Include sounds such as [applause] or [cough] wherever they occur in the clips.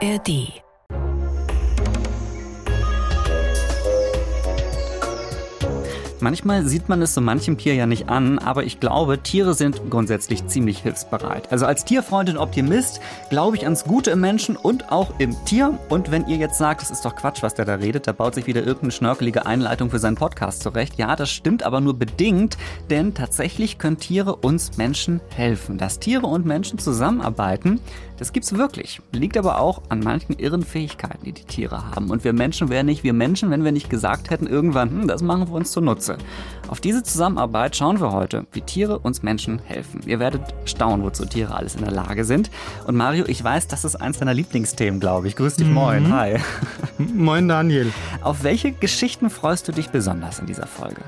ARD Manchmal sieht man es so manchem Tier ja nicht an, aber ich glaube, Tiere sind grundsätzlich ziemlich hilfsbereit. Also als Tierfreund und Optimist glaube ich ans Gute im Menschen und auch im Tier. Und wenn ihr jetzt sagt, das ist doch Quatsch, was der da redet, da baut sich wieder irgendeine schnörkelige Einleitung für seinen Podcast zurecht. Ja, das stimmt aber nur bedingt, denn tatsächlich können Tiere uns Menschen helfen. Dass Tiere und Menschen zusammenarbeiten, das gibt's wirklich. Liegt aber auch an manchen irren Fähigkeiten, die die Tiere haben. Und wir Menschen wären nicht wir Menschen, wenn wir nicht gesagt hätten irgendwann, hm, das machen wir uns zunutze. Auf diese Zusammenarbeit schauen wir heute, wie Tiere uns Menschen helfen. Ihr werdet staunen, wozu Tiere alles in der Lage sind. Und Mario, ich weiß, das ist eins deiner Lieblingsthemen, glaube ich. Grüß dich, mhm. moin. Hi. Moin, Daniel. Auf welche Geschichten freust du dich besonders in dieser Folge?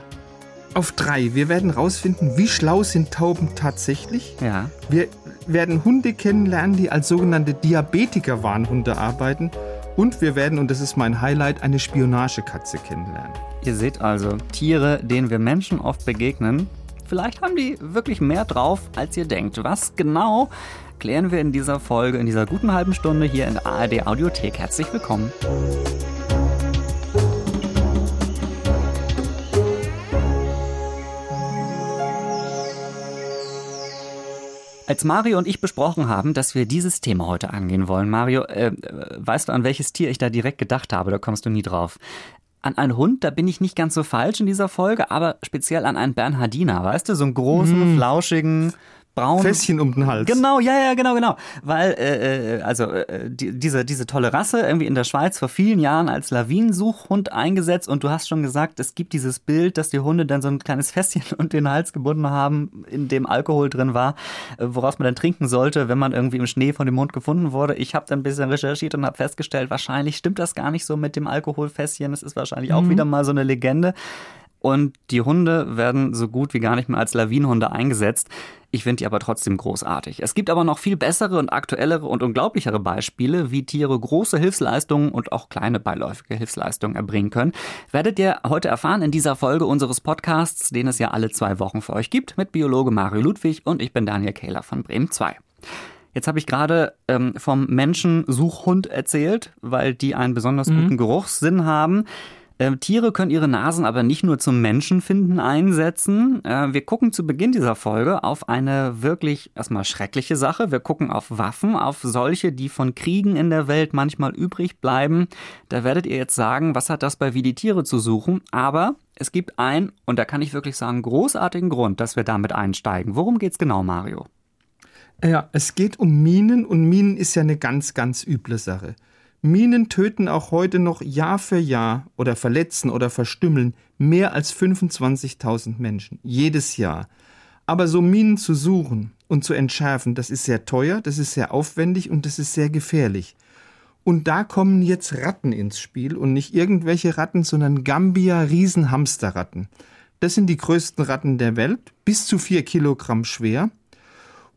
Auf drei. Wir werden rausfinden, wie schlau sind Tauben tatsächlich. Ja. Wir werden Hunde kennenlernen, die als sogenannte Diabetiker-Warnhunde arbeiten. Und wir werden, und das ist mein Highlight, eine Spionagekatze kennenlernen. Ihr seht also Tiere, denen wir Menschen oft begegnen. Vielleicht haben die wirklich mehr drauf, als ihr denkt. Was genau klären wir in dieser Folge, in dieser guten halben Stunde hier in der ARD Audiothek. Herzlich willkommen. Als Mario und ich besprochen haben, dass wir dieses Thema heute angehen wollen, Mario, äh, weißt du, an welches Tier ich da direkt gedacht habe? Da kommst du nie drauf. An einen Hund, da bin ich nicht ganz so falsch in dieser Folge, aber speziell an einen Bernhardiner, weißt du, so einen großen, mm. flauschigen, braun. Fässchen um den Hals. Genau, ja, ja, genau, genau. Weil, äh, äh, also, äh, die, diese, diese tolle Rasse irgendwie in der Schweiz vor vielen Jahren als Lawinensuchhund eingesetzt und du hast schon gesagt, es gibt dieses Bild, dass die Hunde dann so ein kleines Fässchen und [laughs] den Hals gebunden haben, in dem Alkohol drin war, äh, woraus man dann trinken sollte, wenn man irgendwie im Schnee von dem Hund gefunden wurde. Ich habe dann ein bisschen recherchiert und habe festgestellt, wahrscheinlich stimmt das gar nicht so mit dem Alkoholfässchen. Es ist wahrscheinlich mhm. auch wieder mal so eine Legende. Und die Hunde werden so gut wie gar nicht mehr als Lawinenhunde eingesetzt. Ich finde die aber trotzdem großartig. Es gibt aber noch viel bessere und aktuellere und unglaublichere Beispiele, wie Tiere große Hilfsleistungen und auch kleine beiläufige Hilfsleistungen erbringen können. Werdet ihr heute erfahren in dieser Folge unseres Podcasts, den es ja alle zwei Wochen für euch gibt, mit Biologe Mario Ludwig und ich bin Daniel Kehler von Bremen 2. Jetzt habe ich gerade ähm, vom Menschensuchhund erzählt, weil die einen besonders mhm. guten Geruchssinn haben. Äh, Tiere können ihre Nasen aber nicht nur zum Menschenfinden einsetzen. Äh, wir gucken zu Beginn dieser Folge auf eine wirklich erstmal schreckliche Sache. Wir gucken auf Waffen, auf solche, die von Kriegen in der Welt manchmal übrig bleiben. Da werdet ihr jetzt sagen, was hat das bei Wie die Tiere zu suchen? Aber es gibt einen, und da kann ich wirklich sagen, großartigen Grund, dass wir damit einsteigen. Worum geht's genau, Mario? Ja, es geht um Minen und Minen ist ja eine ganz, ganz üble Sache. Minen töten auch heute noch Jahr für Jahr oder verletzen oder verstümmeln mehr als 25.000 Menschen. Jedes Jahr. Aber so Minen zu suchen und zu entschärfen, das ist sehr teuer, das ist sehr aufwendig und das ist sehr gefährlich. Und da kommen jetzt Ratten ins Spiel und nicht irgendwelche Ratten, sondern Gambia Riesenhamsterratten. Das sind die größten Ratten der Welt, bis zu vier Kilogramm schwer.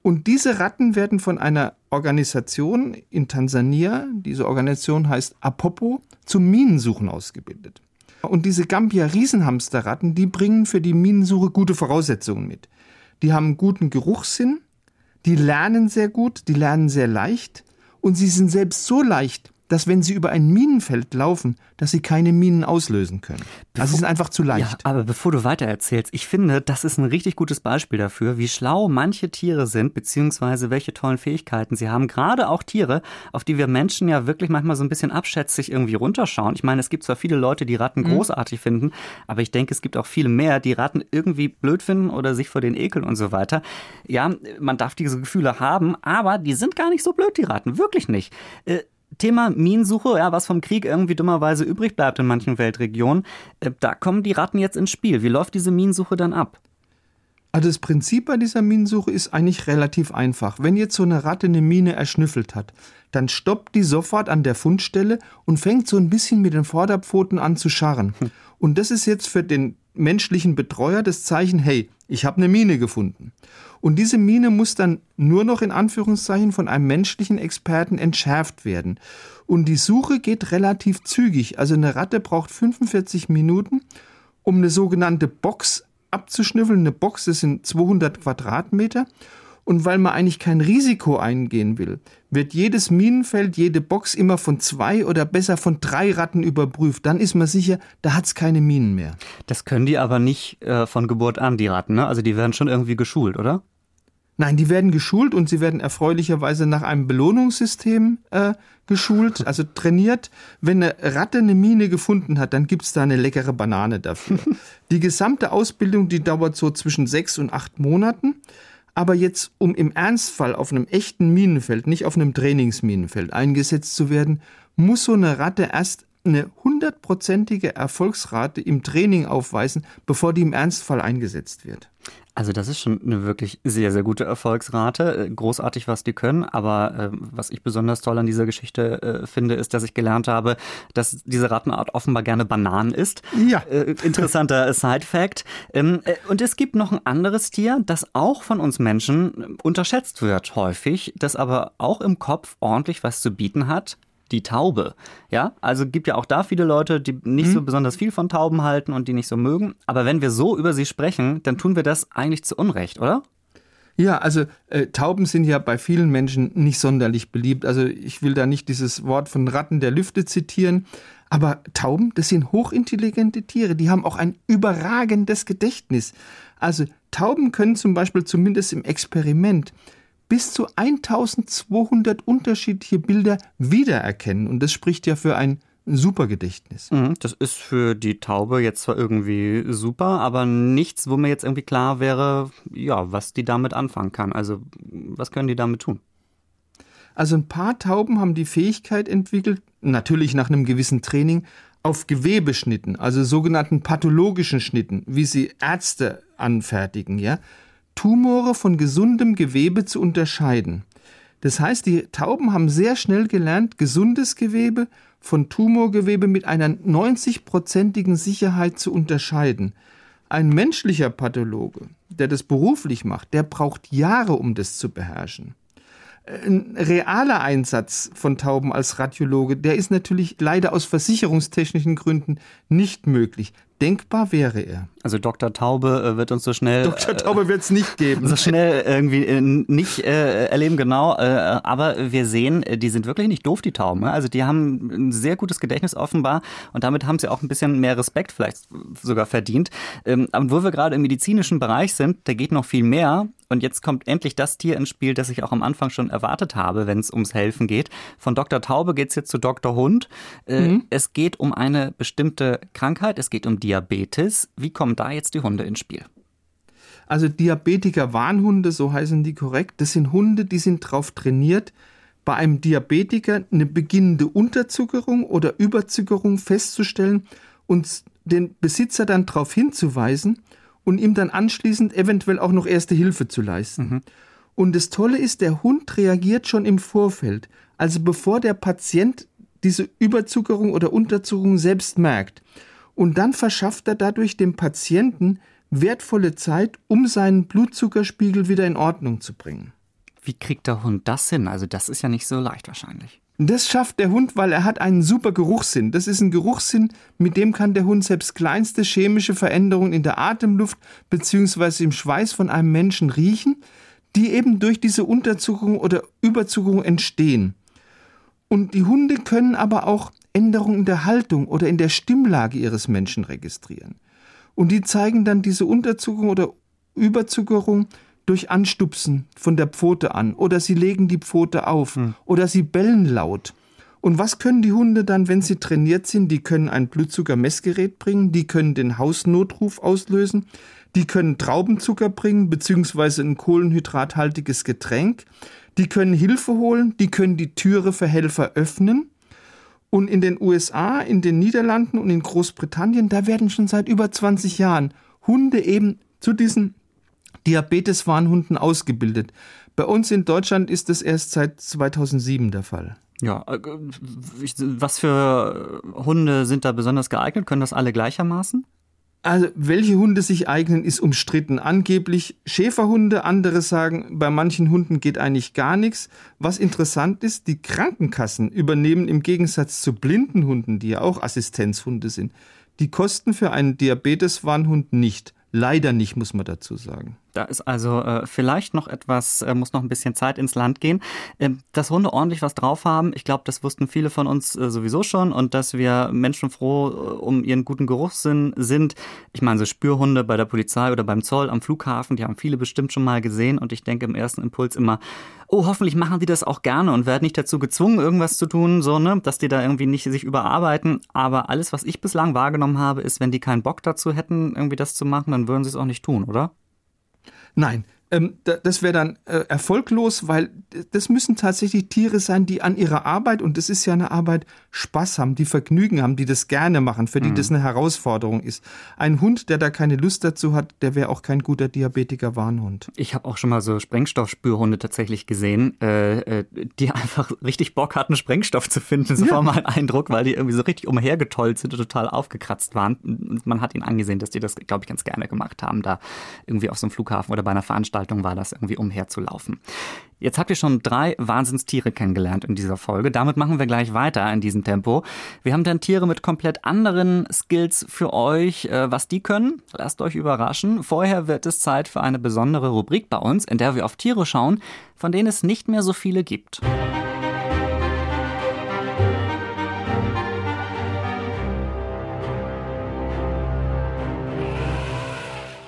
Und diese Ratten werden von einer Organisation in Tansania, diese Organisation heißt Apopo, zum Minensuchen ausgebildet. Und diese Gambia-Riesenhamsterratten, die bringen für die Minensuche gute Voraussetzungen mit. Die haben guten Geruchssinn, die lernen sehr gut, die lernen sehr leicht und sie sind selbst so leicht, dass wenn sie über ein Minenfeld laufen, dass sie keine Minen auslösen können. Bevor, also sie sind einfach zu leicht. Ja, aber bevor du weiter erzählst, ich finde, das ist ein richtig gutes Beispiel dafür, wie schlau manche Tiere sind, beziehungsweise welche tollen Fähigkeiten sie haben. Gerade auch Tiere, auf die wir Menschen ja wirklich manchmal so ein bisschen abschätzig irgendwie runterschauen. Ich meine, es gibt zwar viele Leute, die Ratten mhm. großartig finden, aber ich denke, es gibt auch viele mehr, die Ratten irgendwie blöd finden oder sich vor den ekeln und so weiter. Ja, man darf diese Gefühle haben, aber die sind gar nicht so blöd, die Ratten. Wirklich nicht. Äh, Thema Minensuche, ja, was vom Krieg irgendwie dummerweise übrig bleibt in manchen Weltregionen, äh, da kommen die Ratten jetzt ins Spiel. Wie läuft diese Minensuche dann ab? Also das Prinzip bei dieser Minensuche ist eigentlich relativ einfach. Wenn jetzt so eine Ratte eine Mine erschnüffelt hat, dann stoppt die sofort an der Fundstelle und fängt so ein bisschen mit den Vorderpfoten an zu scharren. Hm. Und das ist jetzt für den menschlichen Betreuer das Zeichen, hey, ich habe eine Mine gefunden. Und diese Mine muss dann nur noch in Anführungszeichen von einem menschlichen Experten entschärft werden. Und die Suche geht relativ zügig. Also eine Ratte braucht 45 Minuten, um eine sogenannte Box abzuschnüffeln. Eine Box, das sind 200 Quadratmeter. Und weil man eigentlich kein Risiko eingehen will, wird jedes Minenfeld, jede Box immer von zwei oder besser von drei Ratten überprüft. Dann ist man sicher, da hat's keine Minen mehr. Das können die aber nicht äh, von Geburt an, die Ratten. Ne? Also die werden schon irgendwie geschult, oder? Nein, die werden geschult und sie werden erfreulicherweise nach einem Belohnungssystem äh, geschult, [laughs] also trainiert. Wenn eine Ratte eine Mine gefunden hat, dann gibt's da eine leckere Banane dafür. [laughs] die gesamte Ausbildung, die dauert so zwischen sechs und acht Monaten. Aber jetzt, um im Ernstfall auf einem echten Minenfeld, nicht auf einem Trainingsminenfeld eingesetzt zu werden, muss so eine Ratte erst eine hundertprozentige Erfolgsrate im Training aufweisen, bevor die im Ernstfall eingesetzt wird. Also das ist schon eine wirklich sehr, sehr gute Erfolgsrate. Äh, großartig, was die können. Aber äh, was ich besonders toll an dieser Geschichte äh, finde, ist, dass ich gelernt habe, dass diese Rattenart offenbar gerne Bananen isst. Ja. Äh, interessanter [laughs] Side-Fact. Ähm, äh, und es gibt noch ein anderes Tier, das auch von uns Menschen unterschätzt wird häufig, das aber auch im Kopf ordentlich was zu bieten hat die Taube. Ja, also gibt ja auch da viele Leute, die nicht mhm. so besonders viel von Tauben halten und die nicht so mögen. Aber wenn wir so über sie sprechen, dann tun wir das eigentlich zu Unrecht, oder? Ja, also äh, Tauben sind ja bei vielen Menschen nicht sonderlich beliebt. Also ich will da nicht dieses Wort von Ratten der Lüfte zitieren, aber Tauben, das sind hochintelligente Tiere, die haben auch ein überragendes Gedächtnis. Also Tauben können zum Beispiel zumindest im Experiment bis zu 1200 unterschiedliche Bilder wiedererkennen. Und das spricht ja für ein super Gedächtnis. Mhm, das ist für die Taube jetzt zwar irgendwie super, aber nichts, wo mir jetzt irgendwie klar wäre, ja, was die damit anfangen kann. Also, was können die damit tun? Also ein paar Tauben haben die Fähigkeit entwickelt, natürlich nach einem gewissen Training, auf Gewebeschnitten, also sogenannten pathologischen Schnitten, wie sie Ärzte anfertigen, ja, Tumore von gesundem Gewebe zu unterscheiden. Das heißt, die Tauben haben sehr schnell gelernt, gesundes Gewebe von Tumorgewebe mit einer 90-prozentigen Sicherheit zu unterscheiden. Ein menschlicher Pathologe, der das beruflich macht, der braucht Jahre, um das zu beherrschen. Ein realer Einsatz von Tauben als Radiologe, der ist natürlich leider aus versicherungstechnischen Gründen nicht möglich. Denkbar wäre er. Also Dr. Taube äh, wird uns so schnell. Dr. Taube wird es nicht geben. So schnell irgendwie äh, nicht äh, erleben, genau. Äh, aber wir sehen, die sind wirklich nicht doof, die Tauben. Ne? Also die haben ein sehr gutes Gedächtnis offenbar und damit haben sie auch ein bisschen mehr Respekt vielleicht sogar verdient. Ähm, aber wo wir gerade im medizinischen Bereich sind, da geht noch viel mehr. Und jetzt kommt endlich das Tier ins Spiel, das ich auch am Anfang schon erwartet habe, wenn es ums Helfen geht. Von Dr. Taube geht es jetzt zu Dr. Hund. Mhm. Es geht um eine bestimmte Krankheit, es geht um Diabetes. Wie kommen da jetzt die Hunde ins Spiel? Also Diabetiker-Warnhunde, so heißen die korrekt, das sind Hunde, die sind darauf trainiert, bei einem Diabetiker eine beginnende Unterzuckerung oder Überzuckerung festzustellen und den Besitzer dann darauf hinzuweisen und ihm dann anschließend eventuell auch noch erste Hilfe zu leisten. Mhm. Und das Tolle ist, der Hund reagiert schon im Vorfeld, also bevor der Patient diese Überzuckerung oder Unterzuckerung selbst merkt. Und dann verschafft er dadurch dem Patienten wertvolle Zeit, um seinen Blutzuckerspiegel wieder in Ordnung zu bringen. Wie kriegt der Hund das hin? Also das ist ja nicht so leicht wahrscheinlich. Das schafft der Hund, weil er hat einen super Geruchssinn. Das ist ein Geruchssinn, mit dem kann der Hund selbst kleinste chemische Veränderungen in der Atemluft bzw. im Schweiß von einem Menschen riechen, die eben durch diese Unterzuckerung oder Überzuckerung entstehen. Und die Hunde können aber auch Änderungen in der Haltung oder in der Stimmlage ihres Menschen registrieren. Und die zeigen dann diese Unterzuckerung oder Überzuckerung durch Anstupsen von der Pfote an oder sie legen die Pfote auf hm. oder sie bellen laut. Und was können die Hunde dann, wenn sie trainiert sind? Die können ein Blutzuckermessgerät bringen, die können den Hausnotruf auslösen, die können Traubenzucker bringen, beziehungsweise ein kohlenhydrathaltiges Getränk, die können Hilfe holen, die können die Türe für Helfer öffnen. Und in den USA, in den Niederlanden und in Großbritannien, da werden schon seit über 20 Jahren Hunde eben zu diesen Diabetes-Warnhunden ausgebildet. Bei uns in Deutschland ist das erst seit 2007 der Fall. Ja, äh, was für Hunde sind da besonders geeignet? Können das alle gleichermaßen? Also, welche Hunde sich eignen, ist umstritten. Angeblich Schäferhunde, andere sagen, bei manchen Hunden geht eigentlich gar nichts. Was interessant ist, die Krankenkassen übernehmen im Gegensatz zu blinden Hunden, die ja auch Assistenzhunde sind, die Kosten für einen Diabeteswarnhund nicht. Leider nicht, muss man dazu sagen. Da ist also äh, vielleicht noch etwas, äh, muss noch ein bisschen Zeit ins Land gehen. Ähm, dass Hunde ordentlich was drauf haben, ich glaube, das wussten viele von uns äh, sowieso schon und dass wir menschenfroh äh, um ihren guten Geruchssinn sind. Ich meine, so Spürhunde bei der Polizei oder beim Zoll am Flughafen, die haben viele bestimmt schon mal gesehen und ich denke im ersten Impuls immer, oh, hoffentlich machen die das auch gerne und werden nicht dazu gezwungen, irgendwas zu tun, so, ne, dass die da irgendwie nicht sich überarbeiten. Aber alles, was ich bislang wahrgenommen habe, ist, wenn die keinen Bock dazu hätten, irgendwie das zu machen, dann würden sie es auch nicht tun, oder? Nein, das wäre dann äh, erfolglos, weil das müssen tatsächlich Tiere sein, die an ihrer Arbeit, und das ist ja eine Arbeit, Spaß haben, die Vergnügen haben, die das gerne machen, für die mhm. das eine Herausforderung ist. Ein Hund, der da keine Lust dazu hat, der wäre auch kein guter Diabetiker-Warnhund. Ich habe auch schon mal so Sprengstoffspürhunde tatsächlich gesehen, äh, äh, die [laughs] einfach richtig Bock hatten, Sprengstoff zu finden. So ja. war mein Eindruck, weil die irgendwie so richtig umhergetollt sind und total aufgekratzt waren. Und man hat ihnen angesehen, dass die das, glaube ich, ganz gerne gemacht haben, da irgendwie auf so einem Flughafen oder bei einer Veranstaltung war das irgendwie umherzulaufen. Jetzt habt ihr schon drei Wahnsinnstiere kennengelernt in dieser Folge. Damit machen wir gleich weiter in diesem Tempo. Wir haben dann Tiere mit komplett anderen Skills für euch. Äh, was die können, lasst euch überraschen. Vorher wird es Zeit für eine besondere Rubrik bei uns, in der wir auf Tiere schauen, von denen es nicht mehr so viele gibt.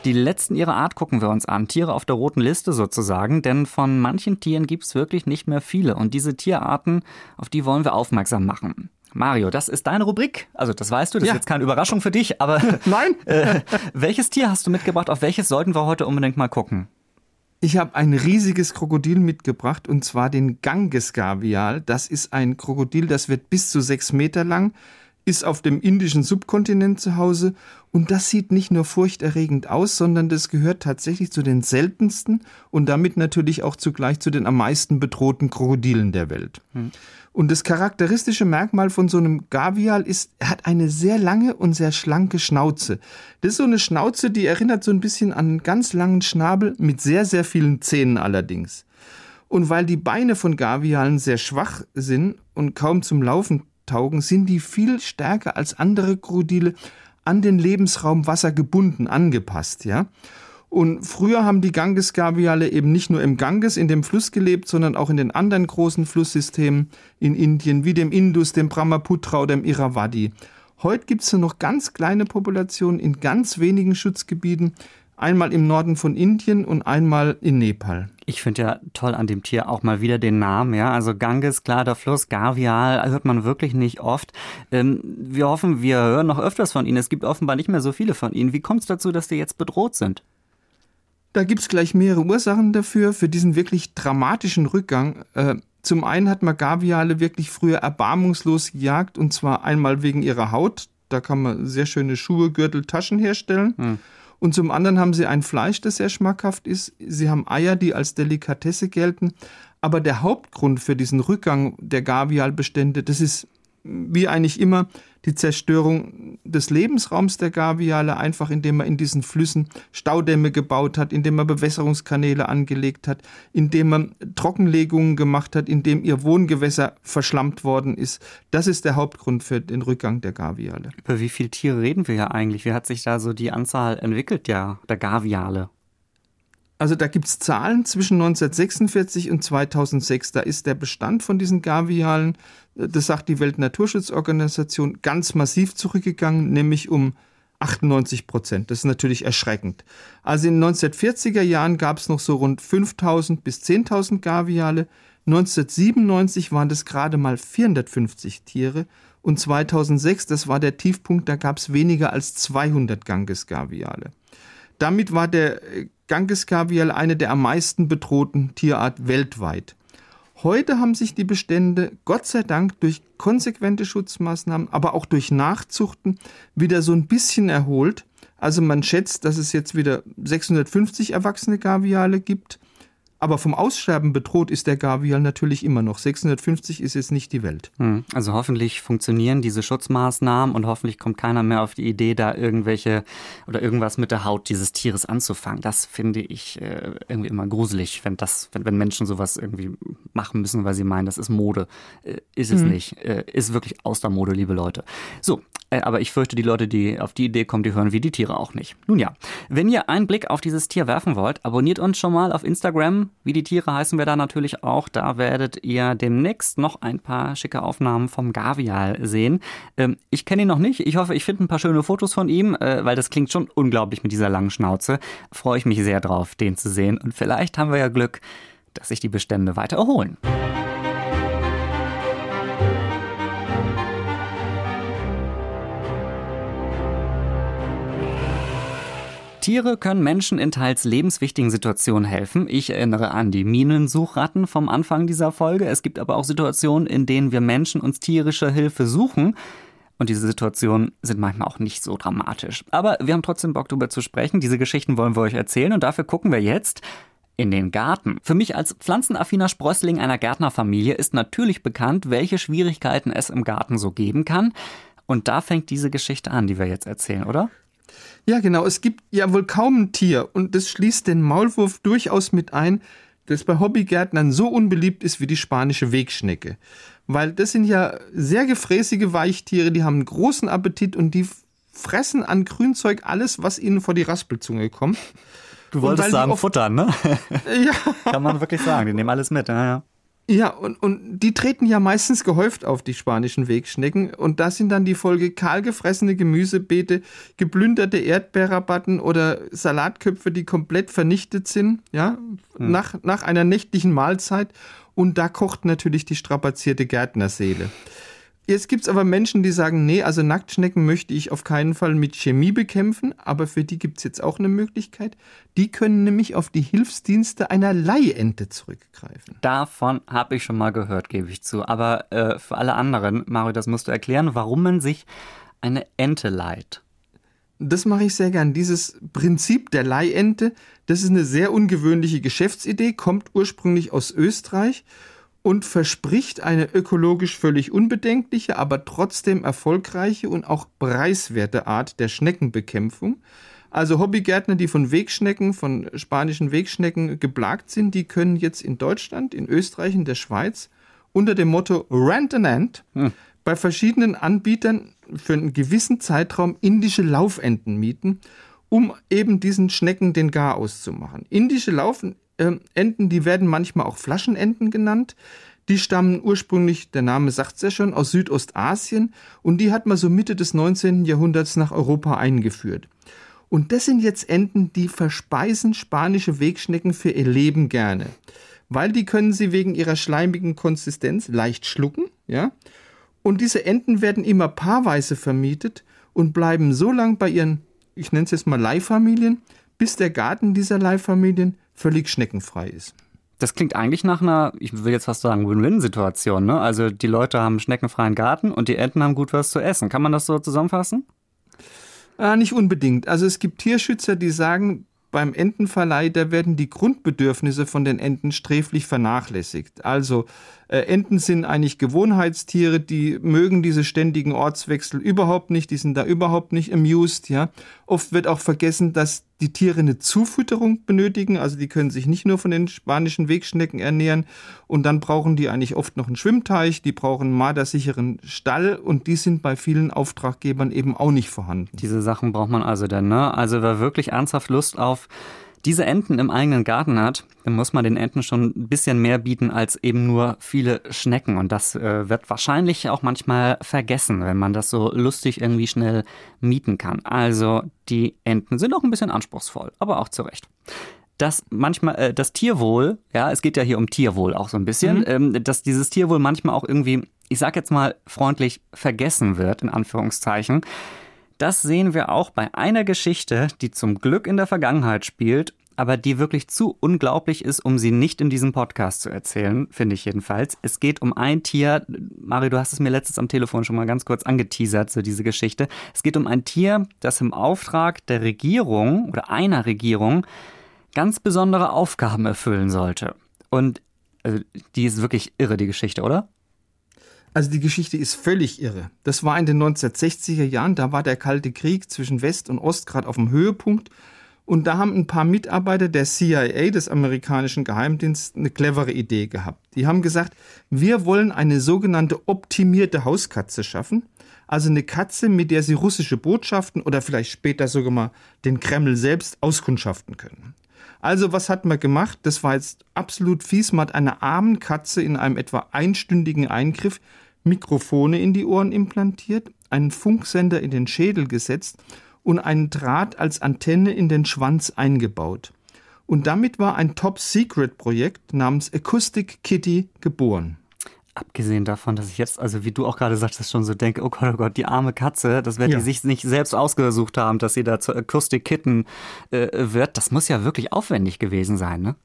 Die letzten ihrer Art gucken wir uns an. Tiere auf der roten Liste sozusagen, denn von manchen Tieren gibt es wirklich nicht mehr viele. Und diese Tierarten, auf die wollen wir aufmerksam machen. Mario, das ist deine Rubrik. Also das weißt du, das ja. ist jetzt keine Überraschung für dich, aber [laughs] Nein. [laughs] äh, welches Tier hast du mitgebracht? Auf welches sollten wir heute unbedingt mal gucken? Ich habe ein riesiges Krokodil mitgebracht und zwar den Ganges-Gavial. Das ist ein Krokodil, das wird bis zu sechs Meter lang ist auf dem indischen Subkontinent zu Hause und das sieht nicht nur furchterregend aus, sondern das gehört tatsächlich zu den seltensten und damit natürlich auch zugleich zu den am meisten bedrohten Krokodilen der Welt. Hm. Und das charakteristische Merkmal von so einem Gavial ist, er hat eine sehr lange und sehr schlanke Schnauze. Das ist so eine Schnauze, die erinnert so ein bisschen an einen ganz langen Schnabel mit sehr, sehr vielen Zähnen allerdings. Und weil die Beine von Gavialen sehr schwach sind und kaum zum Laufen taugen, sind die viel stärker als andere Krokodile an den Lebensraum Wasser gebunden, angepasst, ja. Und früher haben die Ganges-Gaviale eben nicht nur im Ganges, in dem Fluss gelebt, sondern auch in den anderen großen Flusssystemen in Indien, wie dem Indus, dem Brahmaputra oder dem Irrawaddy. Heute gibt es nur noch ganz kleine Populationen in ganz wenigen Schutzgebieten, einmal im Norden von Indien und einmal in Nepal. Ich finde ja toll an dem Tier auch mal wieder den Namen, ja. Also Ganges, klar, der Fluss, Gavial, hört man wirklich nicht oft. Ähm, wir hoffen, wir hören noch öfters von Ihnen. Es gibt offenbar nicht mehr so viele von Ihnen. Wie kommt es dazu, dass die jetzt bedroht sind? Da gibt es gleich mehrere Ursachen dafür, für diesen wirklich dramatischen Rückgang. Äh, zum einen hat man Gaviale wirklich früher erbarmungslos gejagt und zwar einmal wegen ihrer Haut. Da kann man sehr schöne Schuhe, Gürtel, Taschen herstellen. Hm. Und zum anderen haben sie ein Fleisch, das sehr schmackhaft ist. Sie haben Eier, die als Delikatesse gelten. Aber der Hauptgrund für diesen Rückgang der Gavialbestände, das ist wie eigentlich immer die Zerstörung des Lebensraums der Gaviale, einfach indem man in diesen Flüssen Staudämme gebaut hat, indem man Bewässerungskanäle angelegt hat, indem man Trockenlegungen gemacht hat, indem ihr Wohngewässer verschlammt worden ist. Das ist der Hauptgrund für den Rückgang der Gaviale. Über wie viele Tiere reden wir ja eigentlich? Wie hat sich da so die Anzahl entwickelt, ja, der Gaviale? Also da gibt es Zahlen zwischen 1946 und 2006. Da ist der Bestand von diesen Gavialen, äh, das sagt die Weltnaturschutzorganisation, ganz massiv zurückgegangen, nämlich um 98 Prozent. Das ist natürlich erschreckend. Also in den 1940er Jahren gab es noch so rund 5000 bis 10.000 Gaviale. 1997 waren das gerade mal 450 Tiere und 2006, das war der Tiefpunkt, da gab es weniger als 200 Ganges-Gaviale. Damit war der äh, Gangeskavial eine der am meisten bedrohten Tierart weltweit. Heute haben sich die Bestände Gott sei Dank durch konsequente Schutzmaßnahmen, aber auch durch Nachzuchten wieder so ein bisschen erholt. Also man schätzt, dass es jetzt wieder 650 erwachsene Gaviale gibt. Aber vom Aussterben bedroht ist der Gavial natürlich immer noch. 650 ist jetzt nicht die Welt. Hm, also hoffentlich funktionieren diese Schutzmaßnahmen und hoffentlich kommt keiner mehr auf die Idee, da irgendwelche oder irgendwas mit der Haut dieses Tieres anzufangen. Das finde ich äh, irgendwie immer gruselig, wenn das, wenn, wenn Menschen sowas irgendwie machen müssen, weil sie meinen, das ist Mode. Äh, ist es mhm. nicht. Äh, ist wirklich aus der Mode, liebe Leute. So, aber ich fürchte, die Leute, die auf die Idee kommen, die hören wie die Tiere auch nicht. Nun ja, wenn ihr einen Blick auf dieses Tier werfen wollt, abonniert uns schon mal auf Instagram. Wie die Tiere heißen wir da natürlich auch. Da werdet ihr demnächst noch ein paar schicke Aufnahmen vom Gavial sehen. Ähm, ich kenne ihn noch nicht. Ich hoffe, ich finde ein paar schöne Fotos von ihm, äh, weil das klingt schon unglaublich mit dieser langen Schnauze. Freue ich mich sehr drauf, den zu sehen. Und vielleicht haben wir ja Glück, dass sich die Bestände weiter erholen. Tiere können Menschen in teils lebenswichtigen Situationen helfen. Ich erinnere an die Minensuchratten vom Anfang dieser Folge. Es gibt aber auch Situationen, in denen wir Menschen uns tierische Hilfe suchen. Und diese Situationen sind manchmal auch nicht so dramatisch. Aber wir haben trotzdem Bock darüber zu sprechen. Diese Geschichten wollen wir euch erzählen und dafür gucken wir jetzt in den Garten. Für mich als pflanzenaffiner Sprössling einer Gärtnerfamilie ist natürlich bekannt, welche Schwierigkeiten es im Garten so geben kann. Und da fängt diese Geschichte an, die wir jetzt erzählen, oder? Ja, genau. Es gibt ja wohl kaum ein Tier und das schließt den Maulwurf durchaus mit ein, das bei Hobbygärtnern so unbeliebt ist wie die spanische Wegschnecke. Weil das sind ja sehr gefräßige Weichtiere, die haben einen großen Appetit und die fressen an Grünzeug alles, was ihnen vor die Raspelzunge kommt. Du wolltest sagen, futtern, ne? ja. [laughs] Kann man wirklich sagen, die nehmen alles mit, ja, ja. Ja, und, und die treten ja meistens gehäuft auf die spanischen Wegschnecken. Und das sind dann die Folge kahlgefressene Gemüsebeete, geplünderte Erdbeerrabatten oder Salatköpfe, die komplett vernichtet sind, ja, hm. nach, nach einer nächtlichen Mahlzeit. Und da kocht natürlich die strapazierte Gärtnerseele. Jetzt gibt es aber Menschen, die sagen, nee, also Nacktschnecken möchte ich auf keinen Fall mit Chemie bekämpfen, aber für die gibt es jetzt auch eine Möglichkeit. Die können nämlich auf die Hilfsdienste einer Leihente zurückgreifen. Davon habe ich schon mal gehört, gebe ich zu. Aber äh, für alle anderen, Mario, das musst du erklären, warum man sich eine Ente leiht. Das mache ich sehr gern. Dieses Prinzip der Leihente, das ist eine sehr ungewöhnliche Geschäftsidee, kommt ursprünglich aus Österreich und verspricht eine ökologisch völlig unbedenkliche, aber trotzdem erfolgreiche und auch preiswerte Art der Schneckenbekämpfung. Also Hobbygärtner, die von Wegschnecken, von spanischen Wegschnecken geplagt sind, die können jetzt in Deutschland, in Österreich, in der Schweiz unter dem Motto Rent an Ant hm. bei verschiedenen Anbietern für einen gewissen Zeitraum indische Laufenten mieten, um eben diesen Schnecken den Garaus zu machen. Indische Laufenten äh, Enten, die werden manchmal auch Flaschenenten genannt. Die stammen ursprünglich, der Name sagt es ja schon, aus Südostasien und die hat man so Mitte des 19. Jahrhunderts nach Europa eingeführt. Und das sind jetzt Enten, die verspeisen spanische Wegschnecken für ihr Leben gerne. Weil die können sie wegen ihrer schleimigen Konsistenz leicht schlucken, ja. Und diese Enten werden immer paarweise vermietet und bleiben so lang bei ihren, ich nenne es jetzt mal Leihfamilien, bis der Garten dieser Leihfamilien völlig schneckenfrei ist. Das klingt eigentlich nach einer, ich will jetzt fast sagen, Win-Win-Situation. Ne? Also die Leute haben schneckenfreien Garten und die Enten haben gut was zu essen. Kann man das so zusammenfassen? Ah, nicht unbedingt. Also es gibt Tierschützer, die sagen, beim Entenverleih, da werden die Grundbedürfnisse von den Enten sträflich vernachlässigt. Also äh, Enten sind eigentlich Gewohnheitstiere, die mögen diese ständigen Ortswechsel überhaupt nicht, die sind da überhaupt nicht amused, ja. Oft wird auch vergessen, dass die Tiere eine Zufütterung benötigen, also die können sich nicht nur von den spanischen Wegschnecken ernähren und dann brauchen die eigentlich oft noch einen Schwimmteich, die brauchen einen mardersicheren Stall und die sind bei vielen Auftraggebern eben auch nicht vorhanden. Diese Sachen braucht man also dann, ne? Also wer wirklich ernsthaft Lust auf diese Enten im eigenen Garten hat, dann muss man den Enten schon ein bisschen mehr bieten als eben nur viele Schnecken. Und das äh, wird wahrscheinlich auch manchmal vergessen, wenn man das so lustig irgendwie schnell mieten kann. Also die Enten sind auch ein bisschen anspruchsvoll, aber auch zu Recht dass manchmal äh, das Tierwohl, ja, es geht ja hier um Tierwohl auch so ein bisschen, mhm. ähm, dass dieses Tierwohl manchmal auch irgendwie, ich sag jetzt mal freundlich, vergessen wird, in Anführungszeichen. Das sehen wir auch bei einer Geschichte, die zum Glück in der Vergangenheit spielt, aber die wirklich zu unglaublich ist, um sie nicht in diesem Podcast zu erzählen, finde ich jedenfalls. Es geht um ein Tier, Mario, du hast es mir letztens am Telefon schon mal ganz kurz angeteasert, so diese Geschichte. Es geht um ein Tier, das im Auftrag der Regierung oder einer Regierung ganz besondere Aufgaben erfüllen sollte. Und also, die ist wirklich irre, die Geschichte, oder? Also die Geschichte ist völlig irre. Das war in den 1960er Jahren, da war der Kalte Krieg zwischen West und Ost gerade auf dem Höhepunkt Und da haben ein paar Mitarbeiter der CIA, des amerikanischen Geheimdienstes, eine clevere Idee gehabt. Die haben gesagt, wir wollen eine sogenannte optimierte Hauskatze schaffen. Also eine Katze, mit der sie russische Botschaften oder vielleicht später sogar mal den Kreml selbst auskundschaften können. Also was hat man gemacht? Das war jetzt absolut fies. Man hat einer armen Katze in einem etwa einstündigen Eingriff Mikrofone in die Ohren implantiert, einen Funksender in den Schädel gesetzt und einen Draht als Antenne in den Schwanz eingebaut. Und damit war ein Top-Secret-Projekt namens Acoustic Kitty geboren. Abgesehen davon, dass ich jetzt, also wie du auch gerade sagst, schon so denke, oh Gott, oh Gott, die arme Katze, das wird ja. die sich nicht selbst ausgesucht haben, dass sie da zur Acoustic Kitten äh, wird. Das muss ja wirklich aufwendig gewesen sein, ne?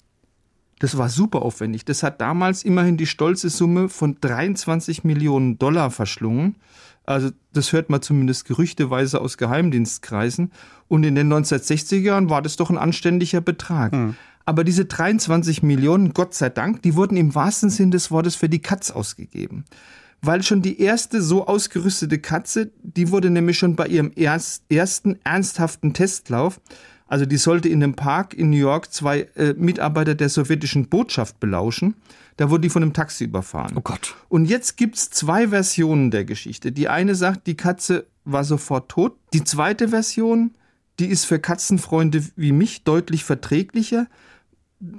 Das war super aufwendig. Das hat damals immerhin die stolze Summe von 23 Millionen Dollar verschlungen. Also das hört man zumindest gerüchteweise aus Geheimdienstkreisen. Und in den 1960er Jahren war das doch ein anständiger Betrag. Hm. Aber diese 23 Millionen, Gott sei Dank, die wurden im wahrsten Sinn des Wortes für die Katz ausgegeben. Weil schon die erste so ausgerüstete Katze, die wurde nämlich schon bei ihrem erst, ersten ernsthaften Testlauf, also die sollte in einem Park in New York zwei äh, Mitarbeiter der sowjetischen Botschaft belauschen. Da wurde die von einem Taxi überfahren. Oh Gott. Und jetzt gibt's zwei Versionen der Geschichte. Die eine sagt, die Katze war sofort tot. Die zweite Version, die ist für Katzenfreunde wie mich deutlich verträglicher.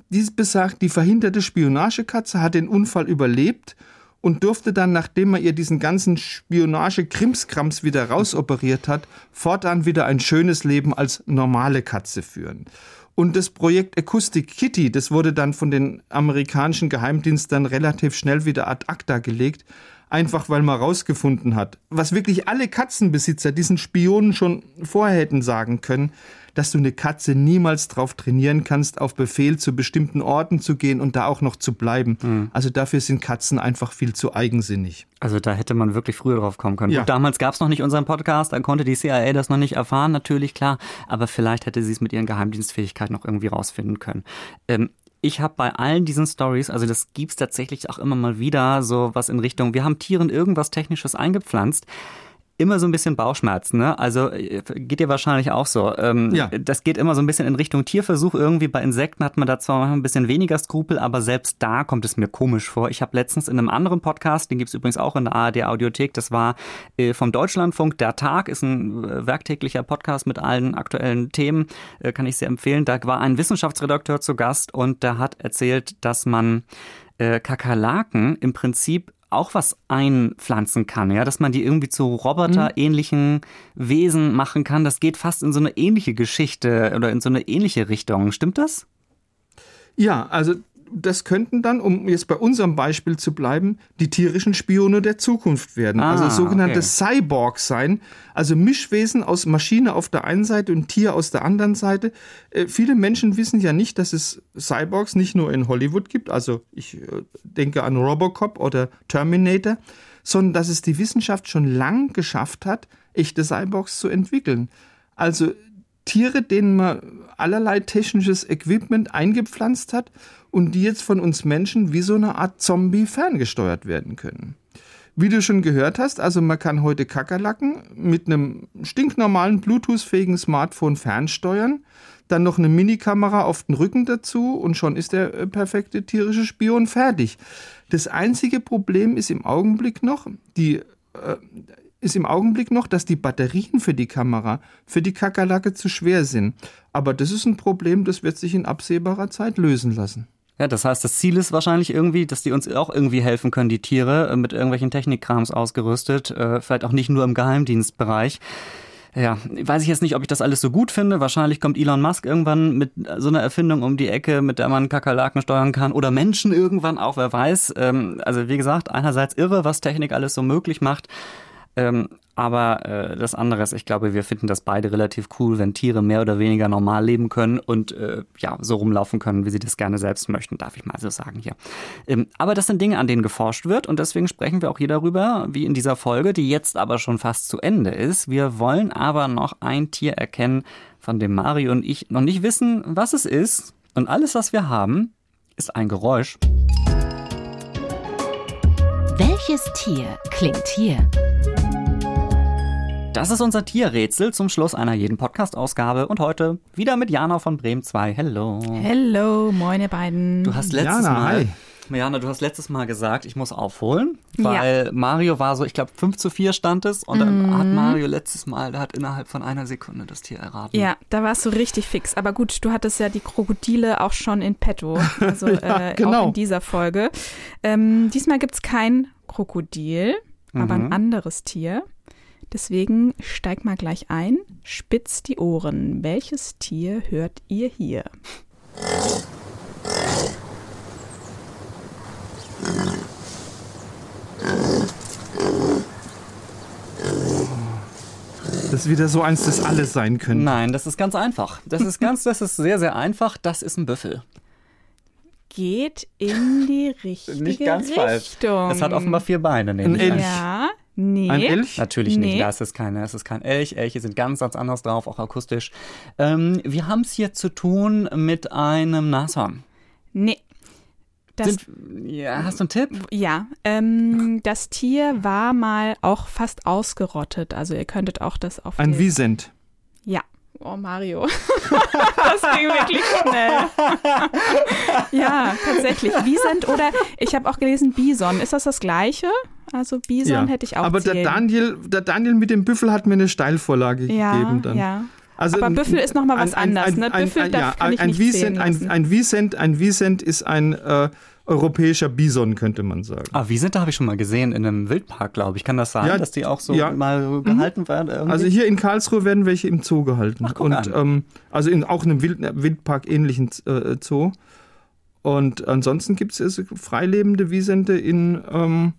Dies besagt, die verhinderte Spionagekatze hat den Unfall überlebt und durfte dann, nachdem man ihr diesen ganzen Spionage-Krimskrams wieder rausoperiert hat, fortan wieder ein schönes Leben als normale Katze führen. Und das Projekt Acoustic Kitty, das wurde dann von den amerikanischen Geheimdiensten relativ schnell wieder ad acta gelegt, einfach weil man rausgefunden hat, was wirklich alle Katzenbesitzer diesen Spionen schon vorher hätten sagen können, dass du eine Katze niemals drauf trainieren kannst, auf Befehl zu bestimmten Orten zu gehen und da auch noch zu bleiben. Mhm. Also dafür sind Katzen einfach viel zu eigensinnig. Also da hätte man wirklich früher drauf kommen können. Ja. Gut, damals gab es noch nicht unseren Podcast, dann konnte die CIA das noch nicht erfahren, natürlich klar, aber vielleicht hätte sie es mit ihren Geheimdienstfähigkeiten noch irgendwie rausfinden können. Ähm, ich habe bei allen diesen Stories, also das gibt's tatsächlich auch immer mal wieder, so was in Richtung, wir haben Tieren irgendwas Technisches eingepflanzt immer so ein bisschen Bauchschmerzen. Ne? Also geht dir wahrscheinlich auch so. Ähm, ja. Das geht immer so ein bisschen in Richtung Tierversuch. Irgendwie bei Insekten hat man da zwar ein bisschen weniger Skrupel, aber selbst da kommt es mir komisch vor. Ich habe letztens in einem anderen Podcast, den gibt's übrigens auch in der ARD Audiothek, das war äh, vom Deutschlandfunk. Der Tag ist ein äh, werktäglicher Podcast mit allen aktuellen Themen, äh, kann ich sehr empfehlen. Da war ein Wissenschaftsredakteur zu Gast und der hat erzählt, dass man äh, Kakerlaken im Prinzip auch was einpflanzen kann, ja, dass man die irgendwie zu roboterähnlichen mhm. Wesen machen kann. Das geht fast in so eine ähnliche Geschichte oder in so eine ähnliche Richtung. Stimmt das? Ja, also das könnten dann, um jetzt bei unserem Beispiel zu bleiben, die tierischen Spione der Zukunft werden. Ah, also sogenannte okay. Cyborgs sein. Also Mischwesen aus Maschine auf der einen Seite und Tier aus der anderen Seite. Äh, viele Menschen wissen ja nicht, dass es Cyborgs nicht nur in Hollywood gibt. Also ich äh, denke an Robocop oder Terminator, sondern dass es die Wissenschaft schon lang geschafft hat, echte Cyborgs zu entwickeln. Also Tiere, denen man allerlei technisches Equipment eingepflanzt hat und die jetzt von uns Menschen wie so eine Art Zombie ferngesteuert werden können. Wie du schon gehört hast, also man kann heute Kakerlaken mit einem stinknormalen Bluetooth-fähigen Smartphone fernsteuern, dann noch eine Minikamera auf den Rücken dazu und schon ist der äh, perfekte tierische Spion fertig. Das einzige Problem ist im Augenblick noch, die äh, ist im Augenblick noch, dass die Batterien für die Kamera für die Kakerlake zu schwer sind. Aber das ist ein Problem, das wird sich in absehbarer Zeit lösen lassen. Ja, das heißt, das Ziel ist wahrscheinlich irgendwie, dass die uns auch irgendwie helfen können, die Tiere, äh, mit irgendwelchen Technikkrams ausgerüstet, äh, vielleicht auch nicht nur im Geheimdienstbereich. Ja, weiß ich jetzt nicht, ob ich das alles so gut finde. Wahrscheinlich kommt Elon Musk irgendwann mit so einer Erfindung um die Ecke, mit der man Kakerlaken steuern kann oder Menschen irgendwann auch, wer weiß. Ähm, also wie gesagt, einerseits irre, was Technik alles so möglich macht. Ähm, aber äh, das andere ist, ich glaube, wir finden das beide relativ cool, wenn Tiere mehr oder weniger normal leben können und äh, ja, so rumlaufen können, wie sie das gerne selbst möchten, darf ich mal so sagen hier. Ähm, aber das sind Dinge, an denen geforscht wird und deswegen sprechen wir auch hier darüber, wie in dieser Folge, die jetzt aber schon fast zu Ende ist. Wir wollen aber noch ein Tier erkennen, von dem Mario und ich noch nicht wissen, was es ist. Und alles, was wir haben, ist ein Geräusch. Welches Tier klingt hier? Das ist unser Tierrätsel zum Schluss einer jeden Podcast-Ausgabe und heute wieder mit Jana von Bremen 2. Hello. Hello, moin ihr beiden. Du hast letztes Jana, Mal, hi. Jana, du hast letztes Mal gesagt, ich muss aufholen, weil Mario war so, ich glaube 5 zu 4 stand es und dann hat Mario letztes Mal, der hat innerhalb von einer Sekunde das Tier erraten. ja, da warst du richtig fix. Aber gut, du hattest ja die Krokodile auch schon in petto. [laughs] Also äh, genau. auch in dieser Folge. Ähm, diesmal gibt es kein Krokodil, aber ein anderes Tier. Deswegen steig mal gleich ein, spitzt die Ohren. Welches Tier hört ihr hier? Das ist wieder so eins, das alles sein könnte. Nein, das ist ganz einfach. Das ist ganz, das ist sehr, sehr einfach. Das ist ein Büffel. Geht in die richtige Nicht ganz Richtung. falsch. Es hat offenbar vier Beine, Ein. Elch. Ja, nee. Ein Elch? Natürlich nicht, Nee. das ist keine, das ist kein Elch. Elche sind ganz, ganz anders drauf, auch akustisch. Ähm, wir haben es hier zu tun mit einem Nashorn. Nee. Das, Sind, ja, hast du einen Tipp? ja, ähm, das Tier war mal auch fast ausgerottet. Also ihr könntet auch das auf Ein den- Wiesent. Ja. Oh, Mario. [laughs] das ging wirklich schnell. ja, tatsächlich. Wiesent oder ich habe auch gelesen Bison. Ist das das gleiche? Also Bison hätte ich auch Aber der zählen. Daniel, der Daniel mit dem Büffel hat mir eine Steilvorlage ja, gegeben dann. ja. Also Aber ein- Büffel ist noch mal was ein- ein- anderes, ne? ein- Büffel ein- darf- ja, kann ich ein nicht Wiesent, ein, Wiesent, ein Wiesent ist ein äh, europäischer Bison, könnte man sagen. Ah, wie sind da habe ich schon mal gesehen in einem Wildpark, glaube ich. Kann das sein, Ja, dass die auch so ja. mal so gehalten werden? Irgendwie? Also hier in Karlsruhe werden welche im Zoo gehalten. Ach, guck und an. ähm, also in auch einem Wild, Wildpark ähnlichen äh, Zoo. Und ansonsten gibt es freilebende Wiesente in, ähm,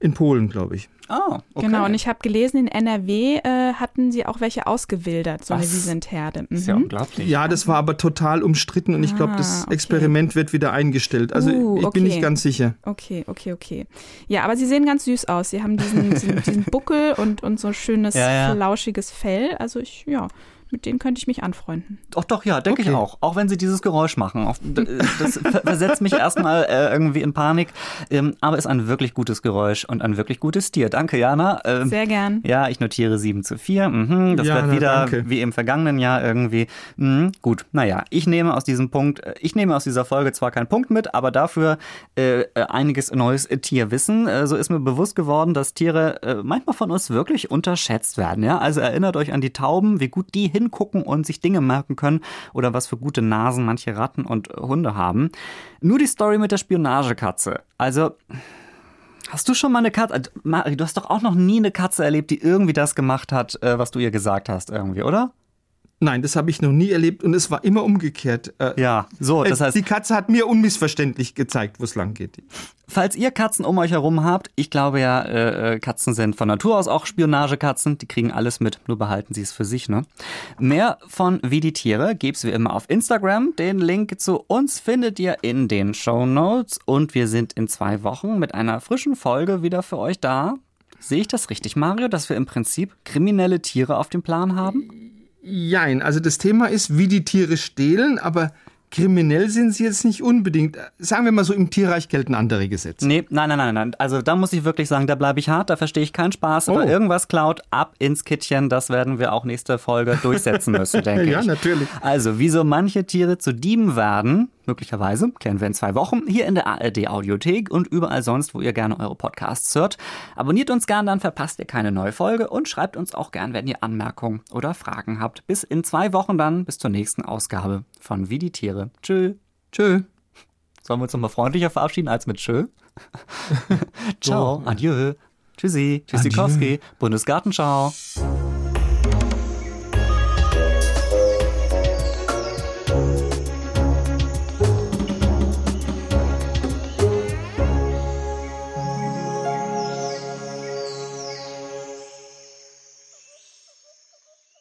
in Polen, glaube ich. ah, okay. Genau, und ich habe gelesen, in NRW äh, hatten sie auch welche ausgewildert, so eine Was? Wiesentherde. ist ja Mhm. unglaublich. Ja, das war aber total umstritten und ich glaube, das Ah, okay. Experiment wird wieder eingestellt. Also Uh, ich bin okay. nicht ganz sicher. Okay, okay, okay. Ja, aber sie sehen ganz süß aus. Sie haben diesen, diesen, diesen Buckel und, und so schönes, Ja, ja. flauschiges Fell. Also ich, ja, mit denen könnte ich mich anfreunden. Doch, doch, ja, denke ich Okay. auch. Auch wenn sie dieses Geräusch machen. Das ver- versetzt mich erstmal äh, irgendwie in Panik. Ähm, aber ist ein wirklich gutes Geräusch und ein wirklich gutes Tier. Danke, Jana. Ähm, Sehr gern. Ja, ich notiere 7 zu 4. Mhm, das Jana, wird wieder danke. wie im vergangenen Jahr irgendwie. Mhm, gut, naja, ich nehme aus diesem Punkt, äh, ich nehme aus dieser Folge zwar keinen Punkt mit, aber dafür äh, äh, einiges neues Tierwissen. Äh, so ist mir bewusst geworden, dass Tiere äh, manchmal von uns wirklich unterschätzt werden. Ja? Also erinnert euch an die Tauben, wie gut die hingucken und sich Dinge merken können oder was für gute Nasen manche Ratten und Hunde haben. Nur die Story mit der Spionagekatze. Also Hast du schon mal eine Katze? also, Mari, du hast doch auch noch nie eine Katze erlebt, die irgendwie das gemacht hat, äh, was du ihr gesagt hast, irgendwie, oder? Nein, das habe ich noch nie erlebt und es war immer umgekehrt. Äh, Ja, so, das heißt, die Katze hat mir unmissverständlich gezeigt, wo es lang geht. falls ihr Katzen um euch herum habt, ich glaube ja, äh, äh, Katzen sind von Natur aus auch Spionagekatzen, die kriegen alles mit, nur behalten sie es für sich, ne? Mehr von Wie die Tiere gibt's wie immer auf Instagram. Den Link zu uns findet ihr in den Show Notes und wir sind in zwei Wochen mit einer frischen Folge wieder für euch da. Sehe ich das richtig, Mario, dass wir im Prinzip kriminelle Tiere auf dem Plan haben? Jein, also das Thema ist, wie die Tiere stehlen, aber kriminell sind sie jetzt nicht unbedingt. Sagen wir mal so, im Tierreich gelten andere Gesetze. Nee, nein, nein, nein, nein. Also da muss ich wirklich sagen, da bleibe ich hart, da verstehe ich keinen Spaß. Oh. Wer irgendwas klaut, ab ins Kittchen, das werden wir auch nächste Folge durchsetzen müssen, [laughs] denke ich. Ja, natürlich. Also, wieso manche Tiere zu Dieben werden, möglicherweise, klären wir in zwei Wochen, hier in der ARD Audiothek und überall sonst, wo ihr gerne eure Podcasts hört. Abonniert uns gern, dann verpasst ihr keine neue Folge und schreibt uns auch gern, wenn ihr Anmerkungen oder Fragen habt. Bis in zwei Wochen dann, bis zur nächsten Ausgabe von Wie die Tiere. Tschö. Tschö. Sollen wir uns nochmal freundlicher verabschieden als mit Tschö? [laughs] Ciao, adieu. Tschüssi, Tschüssikowski, Bundesgartenschau.